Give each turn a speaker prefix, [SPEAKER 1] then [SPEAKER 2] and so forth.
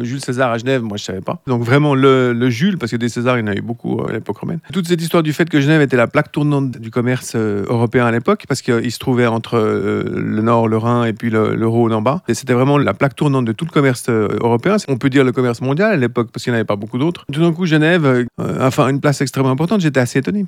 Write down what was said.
[SPEAKER 1] Jules César à Genève, moi je savais pas. Donc vraiment le, Jules, parce que des Césars, il y en eu beaucoup euh, à l'époque romaine. Toute cette histoire du fait que Genève était la plaque tournante du commerce euh, européen à l'époque, parce qu'il euh, se trouvait entre le nord, le Rhin et puis le, Rhône en bas. Et c'était vraiment la plaque tournante de tout le commerce européen. On peut dire le commerce mondial à l'époque, parce qu'il n'y en avait pas beaucoup d'autres. Tout d'un coup, Genève, enfin une place extrêmement importante, j'étais assez étonné.